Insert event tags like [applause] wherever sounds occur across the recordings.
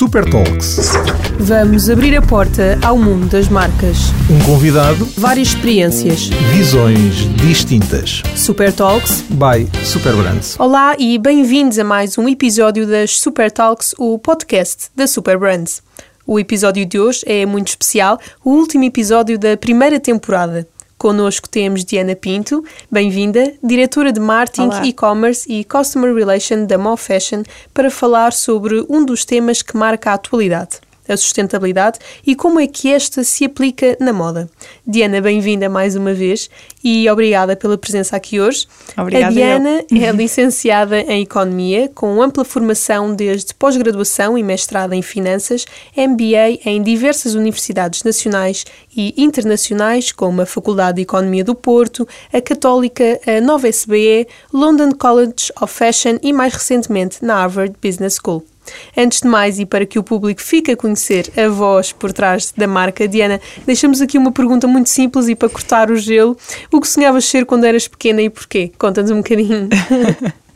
Super Talks. Vamos abrir a porta ao mundo das marcas. Um convidado, Várias experiências. visões distintas. Super Talks. By Super Brands. Olá e bem-vindos a mais um episódio das Super Talks, o podcast da Super Brands. O episódio de hoje é muito especial, o último episódio da primeira temporada. Connosco temos Diana Pinto, bem-vinda, diretora de Marketing. E-Commerce e Customer Relation da Mo Fashion, para falar sobre um dos temas que marca a atualidade, a sustentabilidade e como é que esta se aplica na moda. Diana, bem-vinda mais uma vez e obrigada pela presença aqui hoje. Obrigada a Diana [laughs] é licenciada em Economia, com ampla formação desde pós-graduação e mestrado em Finanças, MBA em diversas universidades nacionais e internacionais, como a Faculdade de Economia do Porto, a Católica, a Nova SBE, London College of Fashion e, mais recentemente, na Harvard Business School. Antes de mais, e para que o público fique a conhecer a voz por trás da marca, Diana, deixamos aqui uma pergunta muito simples e para cortar o gelo. O que sonhavas ser quando eras pequena e porquê? Conta-nos um bocadinho. [laughs]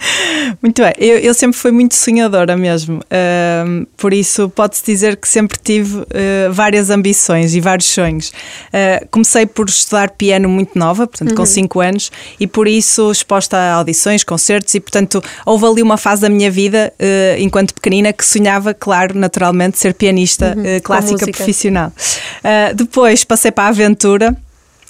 Muito bem, eu, eu sempre fui muito sonhadora mesmo, Ahm, por isso pode-se dizer que sempre tive eh, várias ambições e vários sonhos. Ah, comecei por estudar piano muito nova, portanto com 5 anos, e por isso exposta a audições, concertos, e portanto houve ali uma fase da minha vida, eh, enquanto pequenina, que sonhava, claro, naturalmente, ser pianista eh, clássica profissional. Ah, depois passei para a aventura.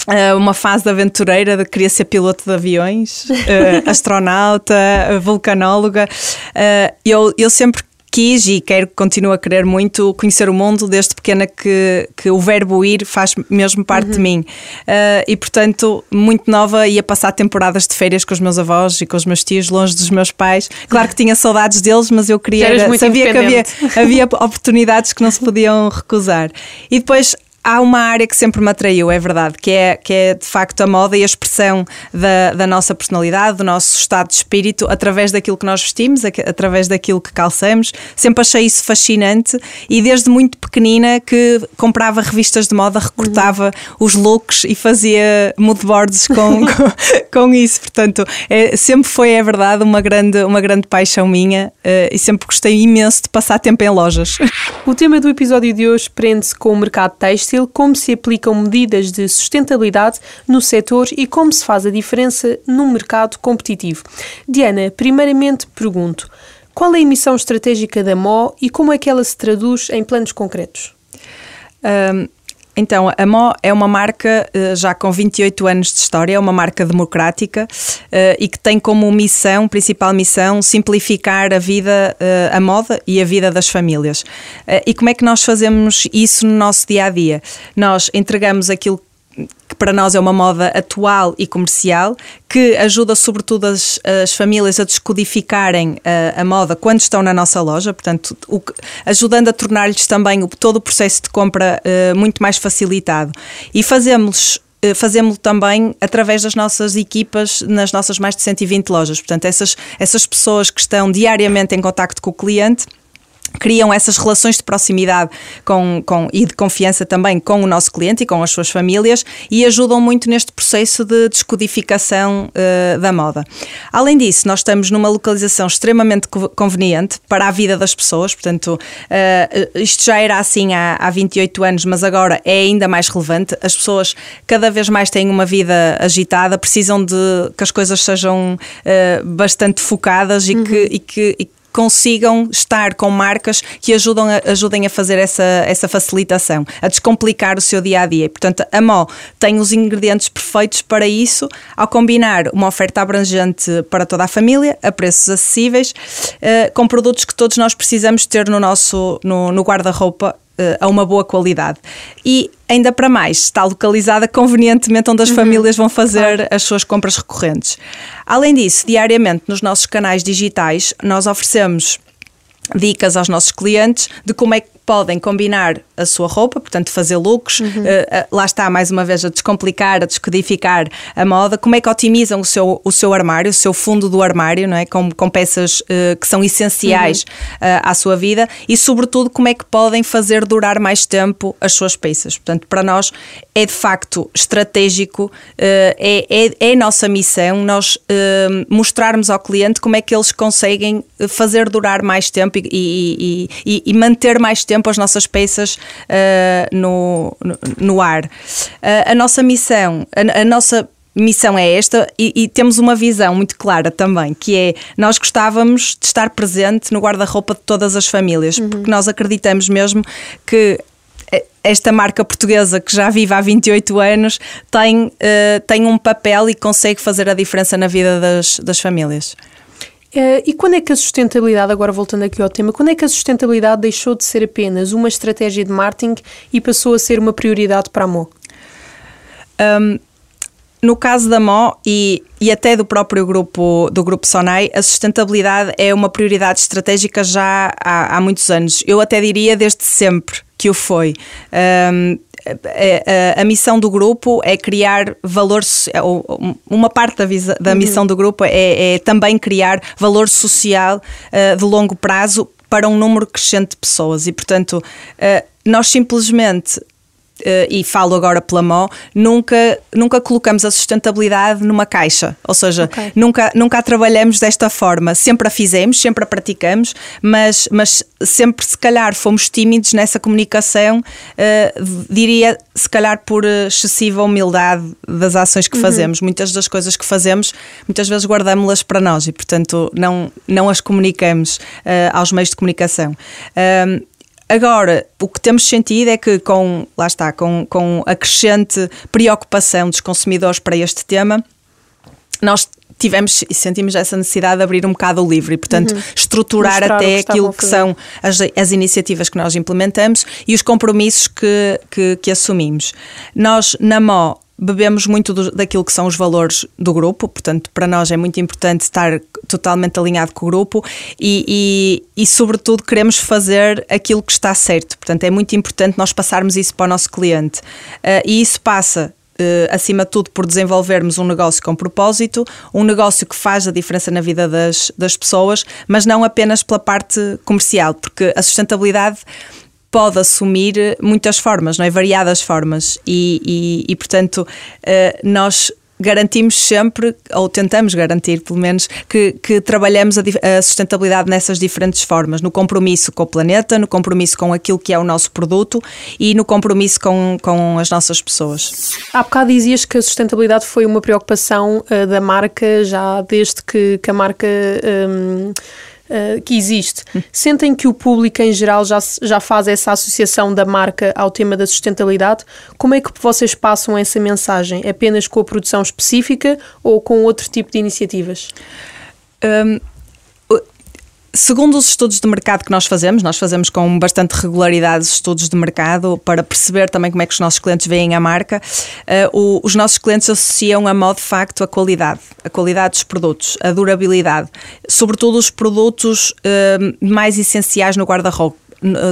Uh, uma fase de aventureira de queria ser piloto de aviões, uh, [laughs] astronauta, vulcanóloga. Uh, eu, eu sempre quis e quero, continuo a querer muito conhecer o mundo desde pequena que, que o verbo ir faz mesmo parte de mim. Uh, e portanto, muito nova, ia passar temporadas de férias com os meus avós e com os meus tios, longe dos meus pais. Claro que tinha saudades deles, mas eu queria. muito sabia que havia, [laughs] havia oportunidades que não se podiam recusar. E depois há uma área que sempre me atraiu, é verdade, que é, que é de facto a moda e a expressão da, da nossa personalidade, do nosso estado de espírito, através daquilo que nós vestimos, através daquilo que calçamos. Sempre achei isso fascinante e desde muito pequenina que comprava revistas de moda, recortava os looks e fazia moodboards com, [laughs] com, com isso. Portanto, é, sempre foi, é verdade, uma grande, uma grande paixão minha eh, e sempre gostei imenso de passar tempo em lojas. O tema do episódio de hoje prende-se com o mercado têxtil, como se aplicam medidas de sustentabilidade no setor e como se faz a diferença num mercado competitivo. Diana, primeiramente pergunto, qual é a missão estratégica da MO e como é que ela se traduz em planos concretos? Um, então, a Mo é uma marca eh, já com 28 anos de história, é uma marca democrática eh, e que tem como missão, principal missão, simplificar a vida, eh, a moda e a vida das famílias. E como é que nós fazemos isso no nosso dia a dia? Nós entregamos aquilo que para nós é uma moda atual e comercial, que ajuda sobretudo as, as famílias a descodificarem a, a moda quando estão na nossa loja, portanto, o que- ajudando a tornar-lhes também o- todo o processo de compra eh, muito mais facilitado. E fazemos eh, fazemos também através das nossas equipas nas nossas mais de 120 lojas. Portanto, essas, essas pessoas que estão diariamente em contacto com o cliente criam essas relações de proximidade com, com, e de confiança também com o nosso cliente e com as suas famílias e ajudam muito neste processo de descodificação eh, da moda. Além disso, nós estamos numa localização extremamente co- conveniente para a vida das pessoas, portanto, eh, isto já era assim há, há 28 anos, mas agora é ainda mais relevante. As pessoas cada vez mais têm uma vida agitada, precisam de que as coisas sejam eh, bastante focadas e que, e que- e que consigam estar com marcas que ajudam a, ajudem a fazer essa, essa facilitação, a descomplicar o seu dia a dia. Portanto, a Mo tem os ingredientes perfeitos para isso, ao combinar uma oferta abrangente para toda a família, a preços acessíveis, eh, com produtos que todos nós precisamos ter no nosso no, no guarda-roupa a uma boa qualidade. E ainda para mais, está localizada convenientemente onde as famílias vão fazer as suas compras recorrentes. Além disso, diariamente nos nossos canais digitais, nós oferecemos dicas aos nossos clientes de como é que podem combinar a sua roupa, portanto, fazer looks, uhum. uh, lá está, mais uma vez, a descomplicar, a descodificar a moda, como é que otimizam o seu, o seu armário, o seu fundo do armário, não é? com, com peças uh, que são essenciais uhum. uh, à sua vida e, sobretudo, como é que podem fazer durar mais tempo as suas peças. Portanto, para nós é de facto estratégico, é, é, é a nossa missão nós mostrarmos ao cliente como é que eles conseguem fazer durar mais tempo e, e, e, e manter mais tempo as nossas peças uh, no, no, no, ar. Uh, a nossa missão, a, a nossa missão é esta e, e, temos uma visão muito clara também, que é nós gostávamos de estar presente no guarda-roupa de todas as famílias, uhum. porque nós acreditamos mesmo que esta marca portuguesa que já vive há 28 anos tem, uh, tem um papel e consegue fazer a diferença na vida das, das famílias. Uh, e quando é que a sustentabilidade, agora voltando aqui ao tema, quando é que a sustentabilidade deixou de ser apenas uma estratégia de marketing e passou a ser uma prioridade para a Mo? Um, no caso da Mo e, e até do próprio grupo, do grupo Sonai, a sustentabilidade é uma prioridade estratégica já há, há muitos anos. Eu até diria desde sempre que o foi. Um, a, a, a, missão do grupo é criar valor, uma parte da, visa, da uhum. missão do grupo é, é, também criar valor social uh, de longo prazo para um número crescente de pessoas e, portanto, uh, nós simplesmente Uh, e falo agora pela mão, nunca, nunca colocamos a sustentabilidade numa caixa. Ou seja, okay. nunca, nunca a trabalhamos desta forma. Sempre a fizemos, sempre a praticamos, mas, mas sempre, se calhar, fomos tímidos nessa comunicação, uh, diria, se calhar, por excessiva humildade das ações que uhum. fazemos. Muitas das coisas que fazemos, muitas vezes guardamos-las para nós e, portanto, não, não as comunicamos uh, aos meios de comunicação. Agora, o que temos sentido é que com, lá está, com, com a crescente preocupação dos consumidores para este tema, nós tivemos e sentimos essa necessidade de abrir um bocado o livro e, portanto, uhum. estruturar Mostrar até que aquilo que são as, as iniciativas que nós implementamos e os compromissos que, que, que assumimos. Nós, na MO, bebemos muito do, daquilo que são os valores do grupo, portanto, para nós é muito importante estar totalmente alinhado com o grupo e, e, e, sobretudo, queremos fazer aquilo que está certo. Portanto, é muito importante nós passarmos isso para o nosso cliente. Uh, e isso passa Uh, acima de tudo, por desenvolvermos um negócio com propósito, um negócio que faz a diferença na vida das, das pessoas, mas não apenas pela parte comercial, porque a sustentabilidade pode assumir muitas formas, não é? Variadas formas. E, e, e portanto, uh, nós garantimos sempre, ou tentamos garantir pelo menos, que, que trabalhamos a, a, sustentabilidade nessas diferentes formas, no compromisso com o planeta, no compromisso com aquilo que é o nosso produto e no compromisso com, com as nossas pessoas. Há bocado dizias que a sustentabilidade foi uma preocupação uh, da marca já desde que, que a marca. Um, uh, que existe. Sentem que o público em geral já, já faz essa associação da marca ao tema da sustentabilidade? Como é que vocês passam essa mensagem? Apenas com a produção específica ou com outro tipo de iniciativas? Um Segundo os estudos de mercado que nós fazemos, nós fazemos com bastante regularidade estudos de mercado para perceber também como é que os nossos clientes veem a marca. Uh, o, os nossos clientes associam a modo de facto a qualidade, a qualidade dos produtos, a durabilidade, sobretudo os produtos uh, mais essenciais no guarda-roupa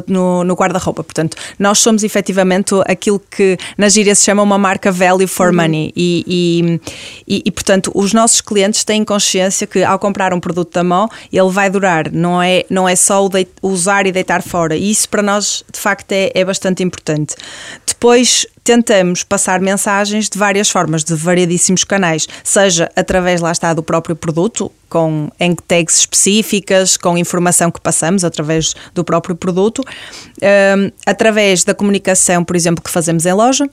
no, no guarda-roupa. Portanto, nós somos efetivamente aquilo que na gíria se chama uma marca value for uhum. money. E, e, e, e, portanto, os nossos clientes têm consciência que ao comprar um produto da mão, ele vai durar, não é, não é só o de, usar e deitar fora. E isso para nós, de facto, é, é bastante importante. Depois, tentamos passar mensagens de várias formas, de variadíssimos canais, seja através, lá está, do próprio produto, com tags específicas, com informação que passamos através do próprio produto, um, através da comunicação, por exemplo, que fazemos em loja.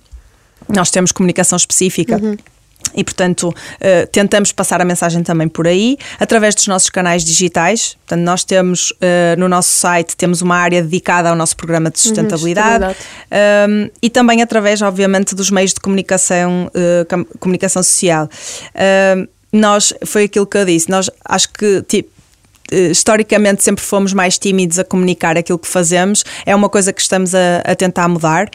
Nós temos comunicação específica. Uhum e, portanto, uh, tentamos passar a mensagem também por aí, através dos nossos canais digitais. Portanto, nós temos uh, no nosso site temos uma área dedicada ao nosso programa de uhum, sustentabilidade uhum, um, e também através, obviamente, dos meios de comunicação, uh, comunicação social. nós, foi aquilo que eu disse, nós acho que tipo, historicamente sempre fomos mais tímidos a comunicar aquilo que fazemos, é uma coisa que estamos a, a tentar mudar.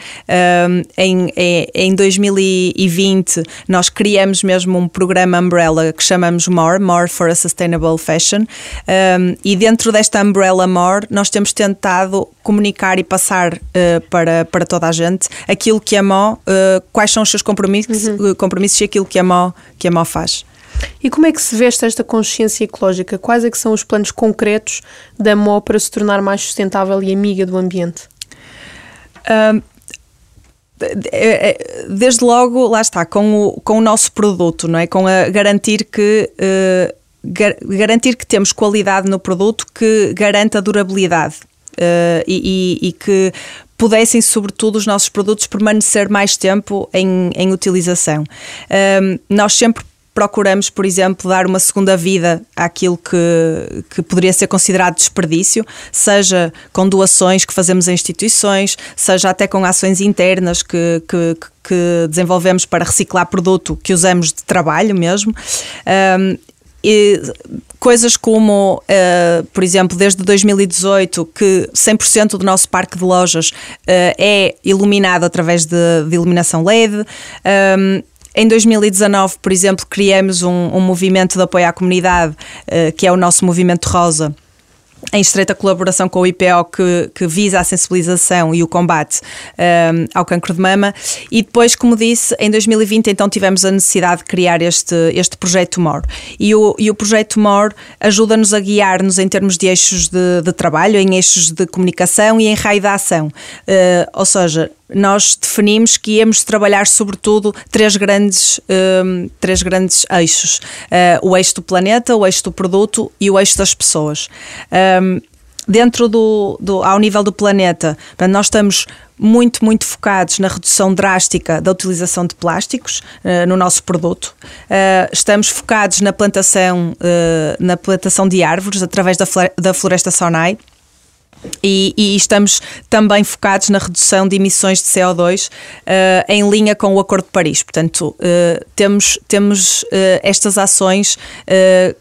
Um, em, em 2020 nós criamos mesmo um programa Umbrella que chamamos More, More for a Sustainable Fashion, um, e dentro desta Umbrella More nós temos tentado comunicar e passar uh, para, para toda a gente aquilo que a Mo, uh, quais são os seus compromissos, uhum. compromissos e aquilo que a Mo, que a Mo faz. E como é que se veste esta consciência ecológica? Quais é que são os planos concretos da MO para se tornar mais sustentável e amiga do ambiente? Um, é, é, desde logo, lá está, com o, com o nosso produto, não é? Com a garantir que uh, gar, garantir que temos qualidade no produto que garanta durabilidade. Uh, e, e, e, que pudessem, sobretudo, os nossos produtos permanecer mais tempo em, em utilização. Nós sempre procuramos, por exemplo, dar uma segunda vida àquilo que, que poderia ser considerado desperdício, seja com doações que fazemos a instituições, seja até com ações internas que, que, que desenvolvemos para reciclar produto que usamos de trabalho mesmo. Um, e coisas como, uh, por exemplo, desde 2018, que 100% do nosso parque de lojas uh, é iluminado através de, de iluminação LED. Um, em 2019, por exemplo, criamos um, um movimento de apoio à comunidade, uh, que é o nosso Movimento Rosa em estreita colaboração com o IPO que, que visa a sensibilização e o combate um, ehm, ao cancro de mama. E depois, como disse, em 2020 então tivemos a necessidade de criar este, este projeto MOR. E o, e o projeto MOR ajuda-nos a guiar-nos em termos de eixos de, de, trabalho, em eixos de comunicação e em raio da ação, uh, ou seja, nós definimos que íamos trabalhar sobretudo três grandes, um, três grandes eixos: uh, o eixo do planeta, o eixo do produto e o eixo das pessoas. Um, dentro do, do, ao nível do planeta, nós estamos muito, muito focados na redução drástica da utilização de plásticos uh, no nosso produto. Uh, estamos focados na plantação, uh, na plantação de árvores através da, da floresta Sonai. E, e, estamos também focados na redução de emissões de CO2 uh, eh, em linha com o Acordo de Paris. Portanto, uh, temos, temos uh, estas ações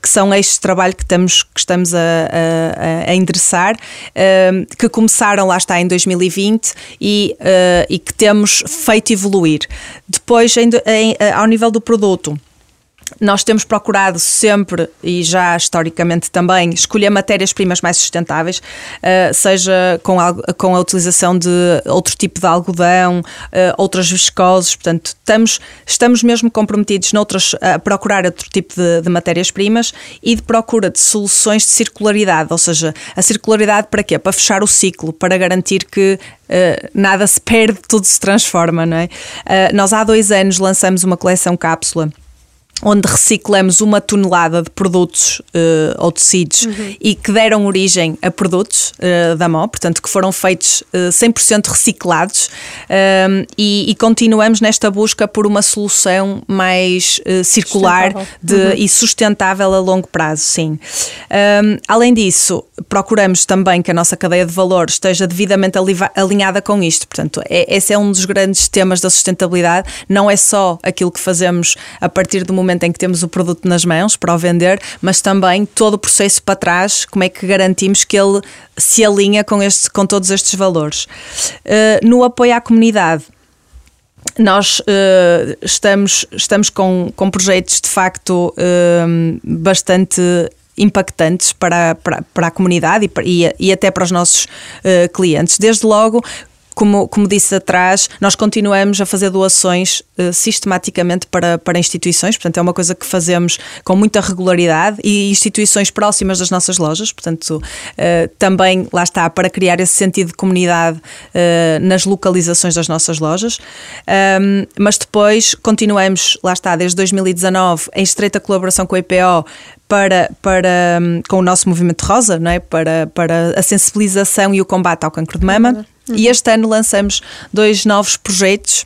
que são de trabalho que, estamos, que estamos a, a, a endereçar, que começaram lá está em 2020 e, e que temos feito evoluir. Depois, em, em, ao nível do produto, nós temos procurado sempre, e já historicamente também, escolher matérias-primas mais sustentáveis, uh, seja com a, com a utilização de outro tipo de algodão, uh, outras viscoses, portanto, estamos, estamos mesmo comprometidos noutras, a procurar outro tipo de, de matérias-primas e de procura de soluções de circularidade, ou seja, a circularidade para quê? Para fechar o ciclo, para garantir que Uh, nada se perde, tudo se transforma, não é? Uh, nós há dois anos lançamos uma coleção cápsula onde reciclamos uma tonelada de produtos uh, ou tecidos uhum. e que deram origem a produtos uh, da MO, portanto, que foram feitos uh, 100% reciclados e, e, continuamos nesta busca por uma solução mais circular de, uhum. e sustentável a longo prazo, sim. Um, além disso, procuramos também que a nossa cadeia de valor esteja devidamente alinhada com isto, portanto, é, esse é um dos grandes temas da sustentabilidade, não é só aquilo que fazemos a partir do momento momento em que temos o produto nas mãos para o vender, mas também todo o processo para trás, como é que garantimos que ele se alinha com, este, com todos estes valores. Uh, no apoio à comunidade, nós uh, estamos, estamos com, com projetos de facto uh, bastante impactantes para, para, para a comunidade e, e, e até para os nossos uh, clientes. Desde logo, como, como disse atrás, nós continuamos a fazer doações uh, sistematicamente para, para instituições, portanto, é uma coisa que fazemos com muita regularidade e instituições próximas das nossas lojas, portanto, uh, também lá está para criar esse sentido de comunidade uh, nas localizações das nossas lojas. Um, mas depois continuamos, lá está, desde 2019, em estreita colaboração com a IPO, para, para, um, com o nosso movimento rosa, não é? para, para a sensibilização e o combate ao cancro de mama. E este ano lançamos dois novos projetos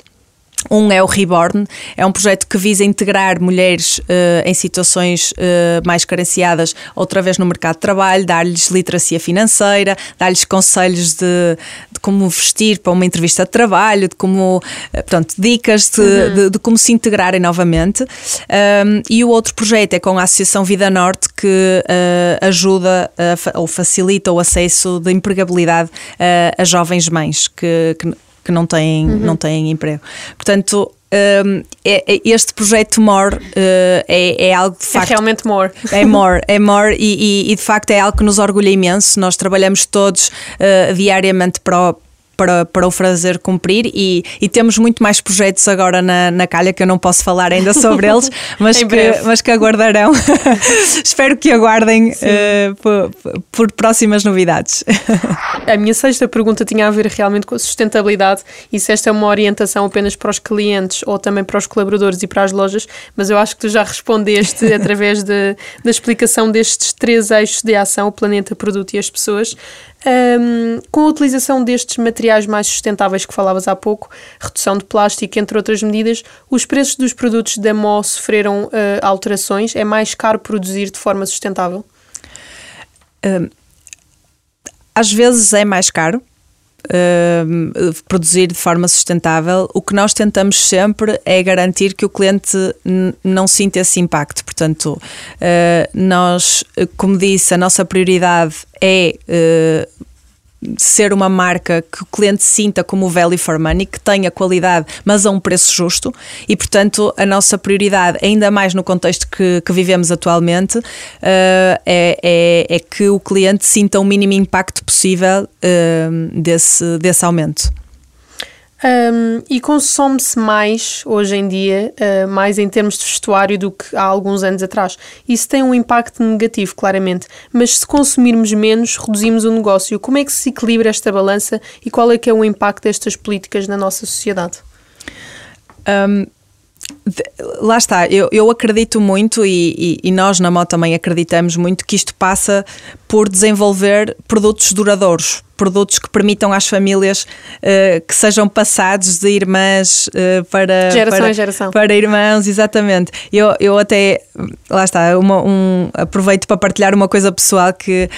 Um é o Reborn, é um projeto que visa integrar mulheres uh, em situações uh, mais carenciadas outra vez no mercado de trabalho, dar-lhes literacia financeira, dar-lhes conselhos de, de, como vestir para uma entrevista de trabalho, de como, uh, portanto, dicas de, uhum. de, de, como se integrarem novamente. Um, e o outro projeto é com a Associação Vida Norte, que ajuda a, ou facilita o acesso de empregabilidade a jovens mães que, que que não têm, uhum. não têm emprego. Portanto, um, é, é, este projeto More uh, é, é, algo de é facto. É realmente more. É more, é more e, e, e, de facto é algo que nos orgulha imenso. Nós trabalhamos todos uh, diariamente para o, para, para o fazer cumprir e, e temos muito mais projetos agora na, na calha que eu não posso falar ainda sobre eles, [laughs] mas, que, mas que aguardarão. [laughs] Espero que aguardem uh, por, por, próximas novidades. a minha sexta pergunta tinha a ver realmente com a sustentabilidade e se esta é uma orientação apenas para os clientes ou também para os colaboradores e para as lojas, mas eu acho que tu já respondeste [laughs] através de, da explicação destes três eixos de ação, o planeta, o produto e as pessoas. Um, com a utilização destes materiais mais sustentáveis que falavas há pouco, redução de plástico, entre outras medidas, os preços dos produtos da MO sofreram uh, alterações? É mais caro produzir de forma sustentável? Um, às vezes é mais caro, Uh, produzir de forma sustentável, o que nós tentamos sempre é garantir que o cliente não sinta esse impacto. Portanto, uh, nós, como disse, a nossa prioridade é uh, ser uma marca que o cliente sinta como value for money, que tenha qualidade, mas a um preço justo. E, portanto, a nossa prioridade, ainda mais no contexto que, que vivemos atualmente, uh, é, é, é, que o cliente sinta o mínimo impacto possível uh, desse, desse aumento. Um, e consome-se mais hoje em dia, uh, mais em termos de vestuário do que há alguns anos atrás. Isso tem um impacto negativo, claramente, mas se consumirmos menos, reduzimos o negócio. Como é que se equilibra esta balança e qual é que é o impacto destas políticas na nossa sociedade? Um, lá está, eu, eu acredito muito e, e, e, nós na MOT também acreditamos muito que isto passa por desenvolver produtos duradouros, produtos que permitam às famílias uh, que sejam passados de irmãs uh, para, geração para, em geração. para irmãos, exatamente. Eu, eu até, lá está, uma, um, aproveito para partilhar uma coisa pessoal que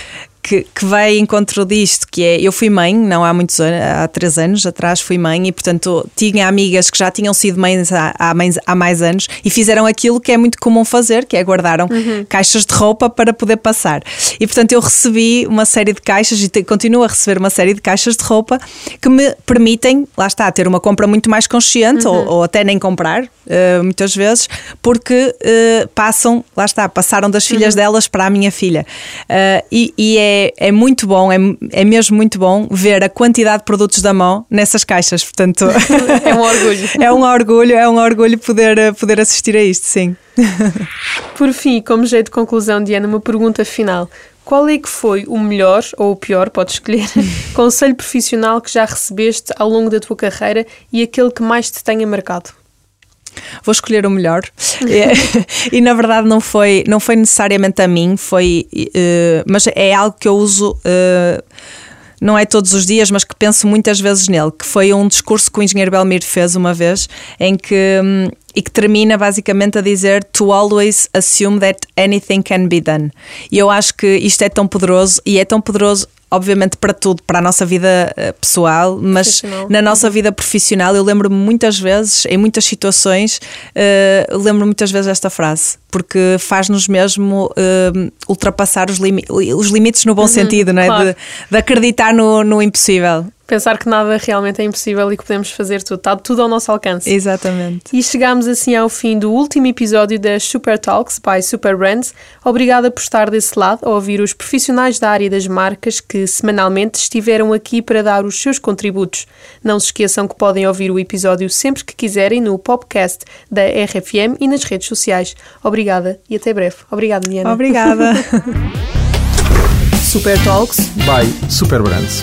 que, que vai em encontro disto, que é eu fui mãe, não há muitos anos, há três anos atrás fui mãe e portanto tinha amigas que já tinham sido mães há, há, mais, há mais anos e fizeram aquilo que é muito comum fazer, que é guardaram uhum. caixas de roupa para poder passar. E portanto eu recebi uma série de caixas e te, continuo a receber uma série de caixas de roupa que me permitem, lá está, ter uma compra muito mais consciente uhum. ou, ou, até nem comprar, uh, muitas vezes, porque uh, passam, lá está, passaram das filhas uhum. delas para a minha filha. Uh, e, e é é, é muito bom, é, é mesmo muito bom ver a quantidade de produtos da mão nessas caixas. Portanto, [laughs] é um orgulho. [laughs] é um orgulho, é um orgulho poder, poder assistir a isto, sim. [laughs] Por fim, como jeito de conclusão, Diana, uma pergunta final. Qual é que foi o melhor ou o pior, podes escolher, conselho profissional que já recebeste ao longo da tua carreira e aquele que mais te tenha marcado? Vou escolher o melhor. e, [laughs] e, na verdade não foi, não foi necessariamente a mim, foi, uh, mas é algo que eu uso. Uh, não é todos os dias, mas que penso muitas vezes nele, que foi um discurso que o engenheiro Belmir fez uma vez, em que um, e que termina basicamente a dizer to always assume that anything can be done. E eu acho que isto é tão poderoso e é tão poderoso obviamente para tudo, para a nossa vida eh, pessoal, mas na nossa vida profissional eu lembro-me muitas vezes, em muitas situações, uh, lembro-me muitas vezes esta frase, porque faz-nos mesmo uh, ultrapassar os, limi os, limites no bom uhum, sentido, não é? Claro. De, de, acreditar no, no impossível pensar que nada realmente é impossível e que podemos fazer tudo, está tudo ao nosso alcance. Exatamente. E chegamos assim ao fim do último episódio das Super Talks by Super Brands. Obrigada por estar desse lado a ouvir os profissionais da área das marcas que semanalmente estiveram aqui para dar os seus contributos. Não se esqueçam que podem ouvir o episódio sempre que quiserem no podcast da RFM e nas redes sociais. Obrigada e até breve. Obrigada, Diana. Obrigada. [laughs] Super Talks by Super Brands.